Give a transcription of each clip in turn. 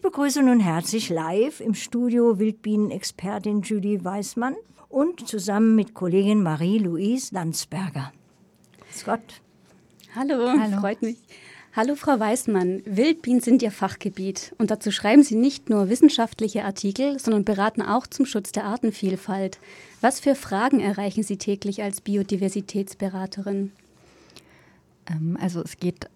Ich begrüße nun herzlich live im Studio Wildbienenexpertin Judy Weismann und zusammen mit Kollegin Marie-Louise Landsberger. Scott. Hallo, Hallo, freut mich. Hallo Frau Weißmann, Wildbienen sind Ihr Fachgebiet und dazu schreiben Sie nicht nur wissenschaftliche Artikel, sondern beraten auch zum Schutz der Artenvielfalt. Was für Fragen erreichen Sie täglich als Biodiversitätsberaterin? Ähm, also es geht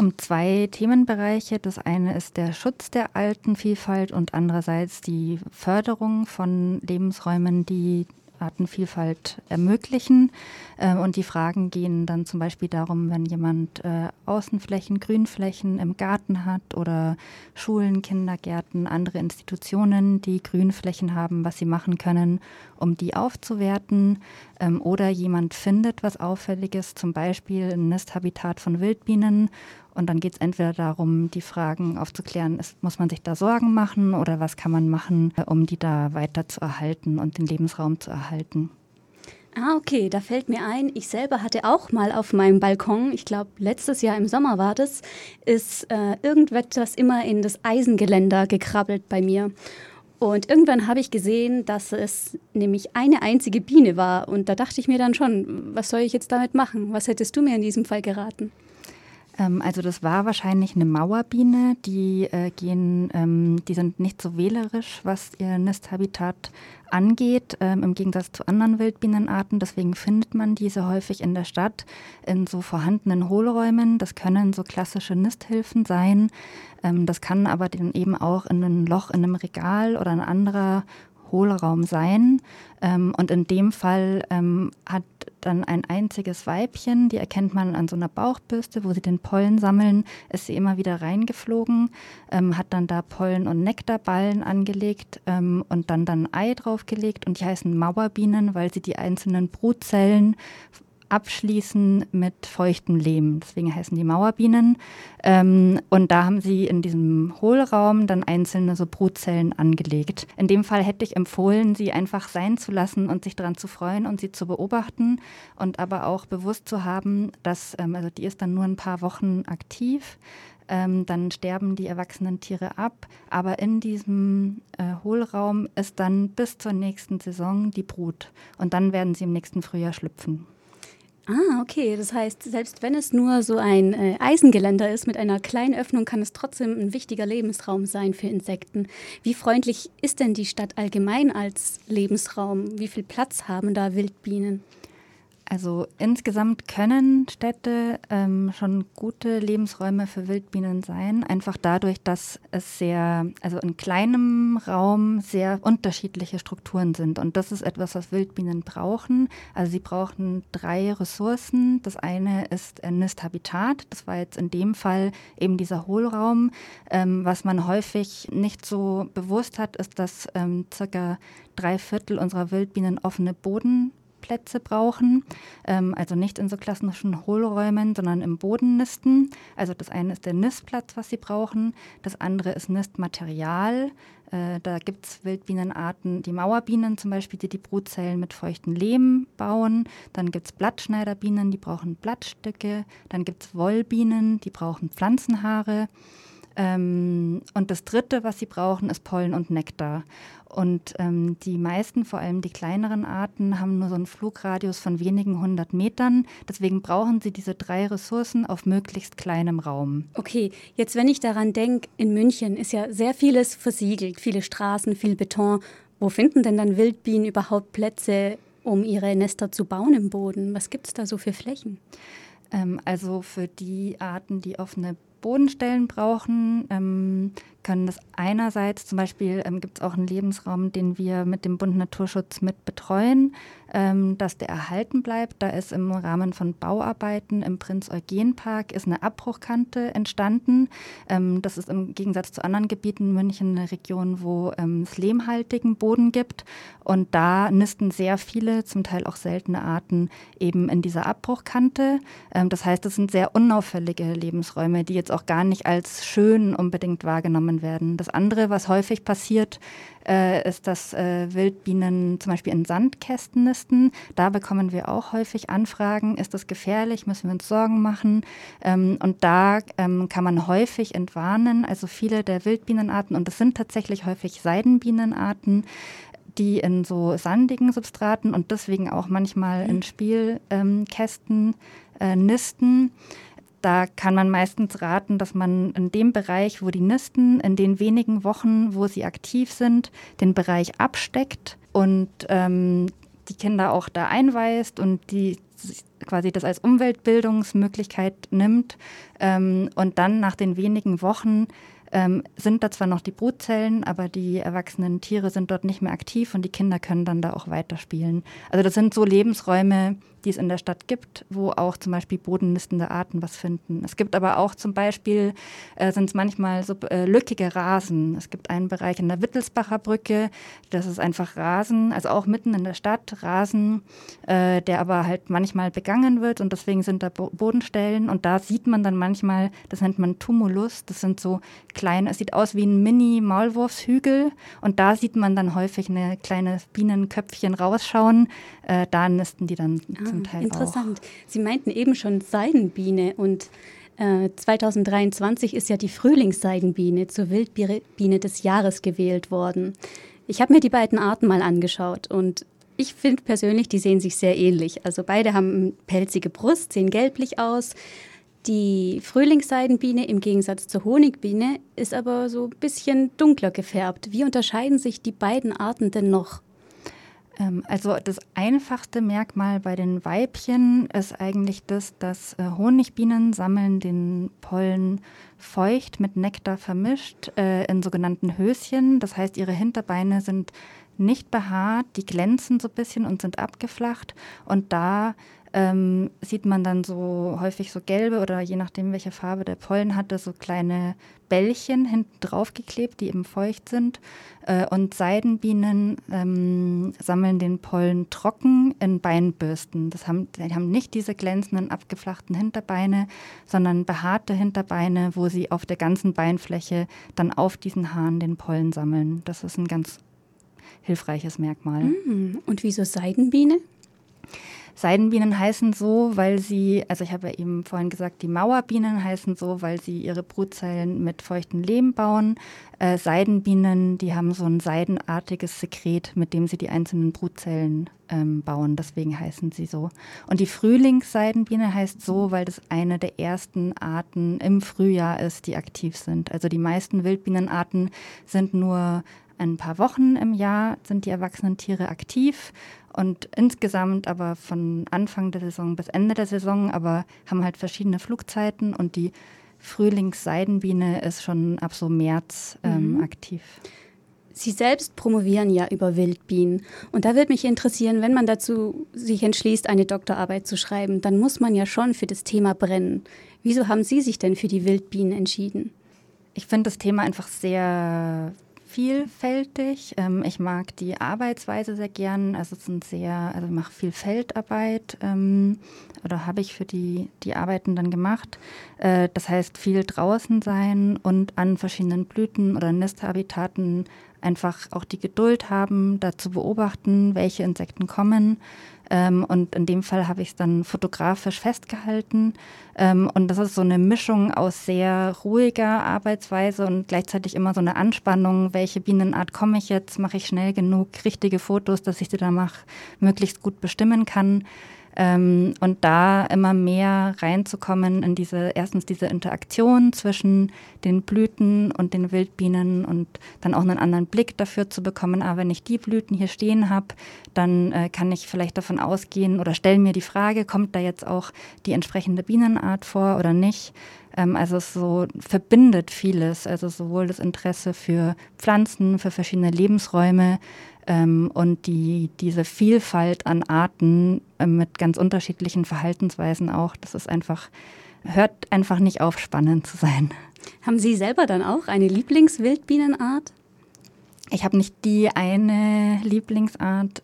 um zwei Themenbereiche. Das eine ist der Schutz der Artenvielfalt und andererseits die Förderung von Lebensräumen, die Artenvielfalt ermöglichen. Äh, und die Fragen gehen dann zum Beispiel darum, wenn jemand äh, Außenflächen, Grünflächen im Garten hat oder Schulen, Kindergärten, andere Institutionen, die Grünflächen haben, was sie machen können, um die aufzuwerten. Ähm, oder jemand findet was Auffälliges, zum Beispiel ein Nisthabitat von Wildbienen und dann geht es entweder darum, die Fragen aufzuklären, ist, muss man sich da Sorgen machen oder was kann man machen, äh, um die da weiter zu erhalten und den Lebensraum zu erhalten. Ah, okay, da fällt mir ein, ich selber hatte auch mal auf meinem Balkon, ich glaube letztes Jahr im Sommer war das, ist äh, irgendetwas immer in das Eisengeländer gekrabbelt bei mir. Und irgendwann habe ich gesehen, dass es nämlich eine einzige Biene war. Und da dachte ich mir dann schon, was soll ich jetzt damit machen? Was hättest du mir in diesem Fall geraten? Ähm, also das war wahrscheinlich eine Mauerbiene. Die äh, gehen, ähm, die sind nicht so wählerisch, was ihr Nisthabitat angeht, ähm, im Gegensatz zu anderen Wildbienenarten. Deswegen findet man diese häufig in der Stadt in so vorhandenen Hohlräumen. Das können so klassische Nisthilfen sein. Ähm, das kann aber dann eben auch in ein Loch in einem Regal oder ein anderer Hohlraum sein. Ähm, und in dem Fall ähm, hat dann ein einziges Weibchen, die erkennt man an so einer Bauchbürste, wo sie den Pollen sammeln, ist sie immer wieder reingeflogen, ähm, hat dann da Pollen- und Nektarballen angelegt ähm, und dann dann Ei draufgelegt und die heißen Mauerbienen, weil sie die einzelnen Brutzellen abschließen mit feuchtem Lehm. Deswegen heißen die Mauerbienen. Ähm, und da haben sie in diesem Hohlraum dann einzelne so Brutzellen angelegt. In dem Fall hätte ich empfohlen, sie einfach sein zu lassen und sich daran zu freuen und sie zu beobachten und aber auch bewusst zu haben, dass, ähm, also die ist dann nur ein paar Wochen aktiv. Ähm, dann sterben die erwachsenen Tiere ab. Aber in diesem äh, Hohlraum ist dann bis zur nächsten Saison die Brut. Und dann werden sie im nächsten Frühjahr schlüpfen. Ah, okay. Das heißt, selbst wenn es nur so ein äh, Eisengeländer ist mit einer kleinen Öffnung, kann es trotzdem ein wichtiger Lebensraum sein für Insekten. Wie freundlich ist denn die Stadt allgemein als Lebensraum? Wie viel Platz haben da Wildbienen? Also insgesamt können Städte ähm, schon gute Lebensräume für Wildbienen sein, einfach dadurch, dass es sehr, also in kleinem Raum sehr unterschiedliche Strukturen sind. Und das ist etwas, was Wildbienen brauchen. Also sie brauchen drei Ressourcen. Das eine ist ein Nisthabitat. Das war jetzt in dem Fall eben dieser Hohlraum. Ähm, was man häufig nicht so bewusst hat, ist, dass ähm, circa drei Viertel unserer Wildbienen offene Boden Nistplätze brauchen. Ähm, also nicht in so klassischen Hohlräumen, sondern im Bodennisten. Also das eine ist der Nistplatz, was sie brauchen. Das andere ist Nistmaterial. Äh, da gibt es Wildbienenarten, die Mauerbienen zum Beispiel, die die Brutzellen mit feuchten Lehm bauen. Dann gibt es Blattschneiderbienen, die brauchen Blattstücke. Dann gibt es Wollbienen, die brauchen Pflanzenhaare. Ähm, und das Dritte, was sie brauchen, ist Pollen und Nektar. Und ähm, die meisten, vor allem die kleineren Arten, haben nur so einen Flugradius von wenigen hundert Metern. Deswegen brauchen sie diese drei Ressourcen auf möglichst kleinem Raum. Okay, jetzt wenn ich daran denke, in München ist ja sehr vieles versiegelt, viele Straßen, viel Beton. Wo finden denn dann Wildbienen überhaupt Plätze, um ihre Nester zu bauen im Boden? Was gibt es da so für Flächen? Ähm, also für die Arten, die offene Bodenstellen brauchen, ähm, können das einerseits, zum Beispiel ähm, gibt es auch einen Lebensraum, den wir mit dem Bund Naturschutz mit betreuen, ähm, dass der erhalten bleibt. Da ist im Rahmen von Bauarbeiten im Prinz-Eugen-Park eine Abbruchkante entstanden. Ähm, das ist im Gegensatz zu anderen Gebieten München eine Region, wo ähm, es lehmhaltigen Boden gibt. Und da nisten sehr viele, zum Teil auch seltene Arten eben in dieser Abbruchkante. Ähm, das heißt, es sind sehr unauffällige Lebensräume, die jetzt auch gar nicht als schön unbedingt wahrgenommen genommen werden. Das andere, was häufig passiert, äh, ist, dass äh, Wildbienen zum Beispiel in Sandkästen nisten. Da bekommen wir auch häufig Anfragen. Ist das gefährlich? Müssen wir uns Sorgen machen? Ähm, und da ähm, kann man häufig entwarnen. Also viele der Wildbienenarten, und es sind tatsächlich häufig Seidenbienenarten, die in so sandigen Substraten und deswegen auch manchmal in Spielkästen äh, nisten. Da kann man meistens raten, dass man in dem Bereich, wo die nisten, in den wenigen Wochen, wo sie aktiv sind, den Bereich absteckt und ähm, die Kinder auch da einweist und die quasi das als Umweltbildungsmöglichkeit nimmt ähm, und dann nach den wenigen Wochen ähm, sind da zwar noch die Brutzellen, aber die erwachsenen Tiere sind dort nicht mehr aktiv und die Kinder können dann da auch weiterspielen. Also das sind so Lebensräume, die es in der Stadt gibt, wo auch zum Beispiel bodennistende Arten was finden. Es gibt aber auch zum Beispiel, äh, sind es manchmal so äh, lückige Rasen. Es gibt einen Bereich in der Wittelsbacher Brücke, das ist einfach Rasen, also auch mitten in der Stadt, Rasen, äh, der aber halt manchmal begangen wird und deswegen sind da Bo Bodenstellen und da sieht man dann manchmal, das nennt man Tumulus, das sind so kleine, es sieht aus wie ein Mini-Maulwurfshügel und da sieht man dann häufig eine kleine Bienenköpfchen rausschauen, äh, da nisten die dann ah zum Teil Interessant. Auch. Sie meinten eben schon Seidenbiene und äh, 2023 ist ja die Frühlingsseidenbiene zur Wildbiene des Jahres gewählt worden. Ich habe mir die beiden Arten mal angeschaut und ich finde persönlich, die sehen sich sehr ähnlich. Also beide haben pelzige Brust, sehen gelblich aus. Die Frühlingsseidenbiene im Gegensatz zur Honigbiene ist aber so ein bisschen dunkler gefärbt. Wie unterscheiden sich die beiden Arten denn noch? Ähm, also das einfachste Merkmal bei den Weibchen ist eigentlich das, dass äh, Honigbienen sammeln den Pollen feucht mit Nektar vermischt äh, in sogenannten Höschen. Das heißt, ihre Hinterbeine sind nicht behaart, die glänzen so ein bisschen und sind abgeflacht. Und da ähm, sieht man dann so häufig so gelbe oder je nachdem, welche Farbe der Pollen hatte, so kleine Bällchen hinten drauf geklebt, die eben feucht sind. Äh, und Seidenbienen ähm, sammeln den Pollen trocken in Beinbürsten. Das haben, die haben nicht diese glänzenden, abgeflachten Hinterbeine, sondern behaarte Hinterbeine, wo sie auf der ganzen Beinfläche dann auf diesen Haaren den Pollen sammeln. Das ist ein ganz hilfreiches Merkmal. Mm, und wieso Seidenbiene? Seidenbienen heißen so, weil sie, also ich habe ja eben vorhin gesagt, die Mauerbienen heißen so, weil sie ihre Brutzellen mit feuchtem Lehm bauen. Äh, Seidenbienen, die haben so ein seidenartiges Sekret, mit dem sie die einzelnen Brutzellen ähm, bauen. Deswegen heißen sie so. Und die Frühlingsseidenbiene heißt so, weil das eine der ersten Arten im Frühjahr ist, die aktiv sind. Also die meisten Wildbienenarten sind nur ein paar Wochen im Jahr sind die erwachsenen Tiere aktiv und insgesamt aber von Anfang der Saison bis Ende der Saison, aber haben halt verschiedene Flugzeiten und die Frühlingsseidenbiene ist schon ab so März ähm, mhm. aktiv. Sie selbst promovieren ja über Wildbienen. Und da würde mich interessieren, wenn man dazu sich entschließt, eine Doktorarbeit zu schreiben, dann muss man ja schon für das Thema brennen. Wieso haben Sie sich denn für die Wildbienen entschieden? Ich finde das Thema einfach sehr vielfältig. Ähm, ich mag die Arbeitsweise sehr gern. Also es sind sehr, also ich mache viel Feldarbeit ähm, oder habe ich für die, die Arbeiten dann gemacht. Äh, das heißt viel draußen sein und an verschiedenen Blüten oder Nisthabitaten einfach auch die Geduld haben, da zu beobachten, welche Insekten kommen. Ähm, und in dem Fall habe ich es dann fotografisch festgehalten. Ähm, und das ist so eine Mischung aus sehr ruhiger Arbeitsweise und gleichzeitig immer so eine Anspannung. Welche Bienenart komme ich jetzt? Mache ich schnell genug richtige Fotos, dass ich sie danach möglichst gut bestimmen kann? Ähm, und da immer mehr reinzukommen in diese, erstens diese Interaktion zwischen den Blüten und den Wildbienen und dann auch einen anderen Blick dafür zu bekommen, ah, wenn ich die Blüten hier stehen habe, dann äh, kann ich vielleicht davon ausgehen oder stelle mir die Frage, kommt da jetzt auch die entsprechende Bienenart vor oder nicht? Ähm, also es so verbindet vieles, also sowohl das Interesse für Pflanzen, für verschiedene Lebensräume, ähm, und die, diese Vielfalt an Arten äh, mit ganz unterschiedlichen Verhaltensweisen auch, das ist einfach, hört einfach nicht auf, spannend zu sein. Haben Sie selber dann auch eine Lieblingswildbienenart? Ich habe nicht die eine Lieblingsart.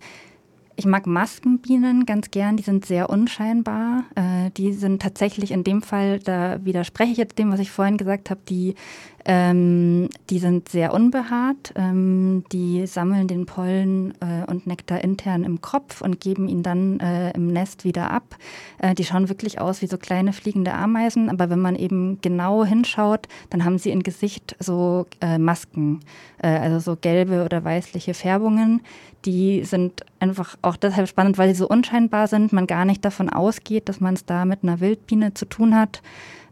Ich mag Maskenbienen ganz gern, die sind sehr unscheinbar. Äh, die sind tatsächlich in dem Fall, da widerspreche ich jetzt dem, was ich vorhin gesagt habe, die Ähm, die sind sehr unbehaart. Ähm, die sammeln den Pollen äh, und Nektar intern im Kopf und geben ihn dann äh, im Nest wieder ab. Äh, die schauen wirklich aus wie so kleine fliegende Ameisen, aber wenn man eben genau hinschaut, dann haben sie im Gesicht so äh, Masken, äh, also so gelbe oder weißliche Färbungen. Die sind einfach auch deshalb spannend, weil sie so unscheinbar sind, man gar nicht davon ausgeht, dass man es da mit einer Wildbiene zu tun hat.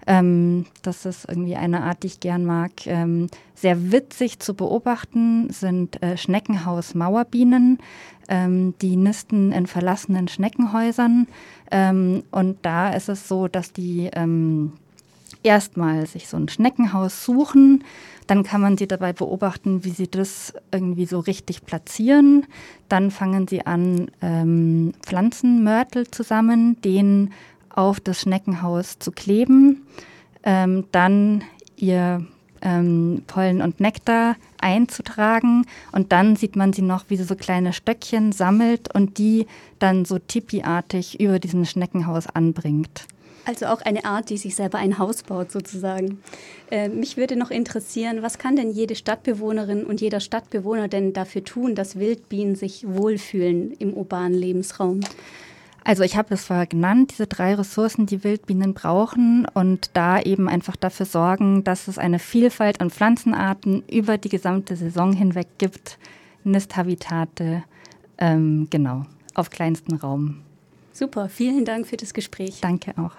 Ähm, das ist irgendwie eine Art, die ich gern mag. Ähm, sehr witzig zu beobachten sind äh, Schneckenhaus-Mauerbienen. Ähm, die nisten in verlassenen Schneckenhäusern. Ähm, und da ist es so, dass die ähm, erstmal sich so ein Schneckenhaus suchen. Dann kann man sie dabei beobachten, wie sie das irgendwie so richtig platzieren. Dann fangen sie an, ähm, Pflanzenmörtel zusammen, den auf das Schneckenhaus zu kleben, ähm, dann ihr ähm, Pollen und Nektar einzutragen und dann sieht man sie noch, wie sie so kleine Stöckchen sammelt und die dann so tipi-artig über diesem Schneckenhaus anbringt. Also auch eine Art, die sich selber ein Haus baut sozusagen. Äh, mich würde noch interessieren, was kann denn jede Stadtbewohnerin und jeder Stadtbewohner denn dafür tun, dass Wildbienen sich wohlfühlen im urbanen Lebensraum? Also ich habe es vorher genannt, diese drei Ressourcen, die Wildbienen brauchen und da eben einfach dafür sorgen, dass es eine Vielfalt an Pflanzenarten über die gesamte Saison hinweg gibt, Nisthabitate, ähm, genau, auf kleinstem Raum. Super, vielen Dank für das Gespräch. Danke auch.